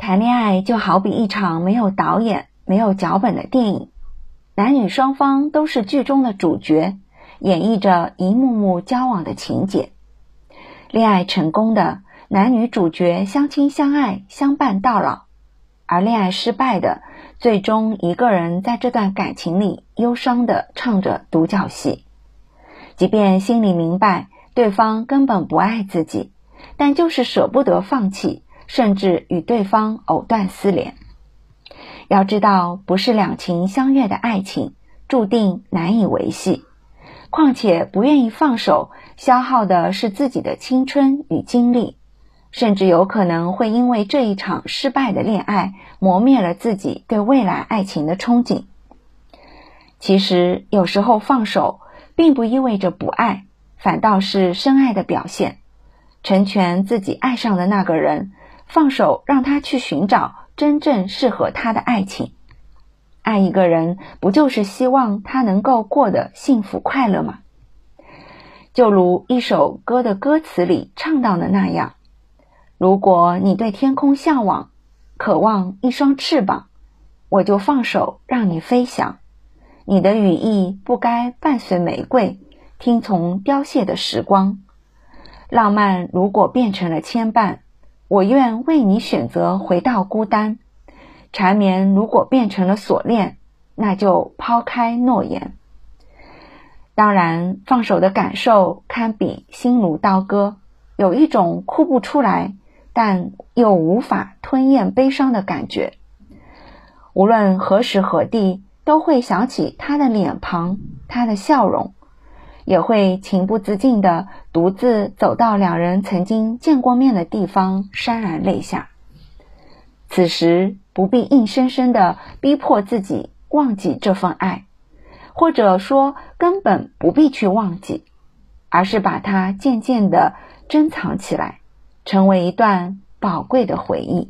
谈恋爱就好比一场没有导演、没有脚本的电影，男女双方都是剧中的主角，演绎着一幕幕交往的情节。恋爱成功的男女主角相亲相爱、相伴到老，而恋爱失败的，最终一个人在这段感情里忧伤的唱着独角戏。即便心里明白对方根本不爱自己，但就是舍不得放弃。甚至与对方藕断丝连。要知道，不是两情相悦的爱情注定难以维系。况且，不愿意放手，消耗的是自己的青春与精力，甚至有可能会因为这一场失败的恋爱，磨灭了自己对未来爱情的憧憬。其实，有时候放手，并不意味着不爱，反倒是深爱的表现，成全自己爱上的那个人。放手，让他去寻找真正适合他的爱情。爱一个人，不就是希望他能够过得幸福快乐吗？就如一首歌的歌词里唱到的那样：“如果你对天空向往，渴望一双翅膀，我就放手让你飞翔。你的羽翼不该伴随玫瑰，听从凋谢的时光。浪漫如果变成了牵绊。”我愿为你选择回到孤单，缠绵如果变成了锁链，那就抛开诺言。当然，放手的感受堪比心如刀割，有一种哭不出来，但又无法吞咽悲伤的感觉。无论何时何地，都会想起他的脸庞，他的笑容。也会情不自禁地独自走到两人曾经见过面的地方，潸然泪下。此时不必硬生生地逼迫自己忘记这份爱，或者说根本不必去忘记，而是把它渐渐地珍藏起来，成为一段宝贵的回忆。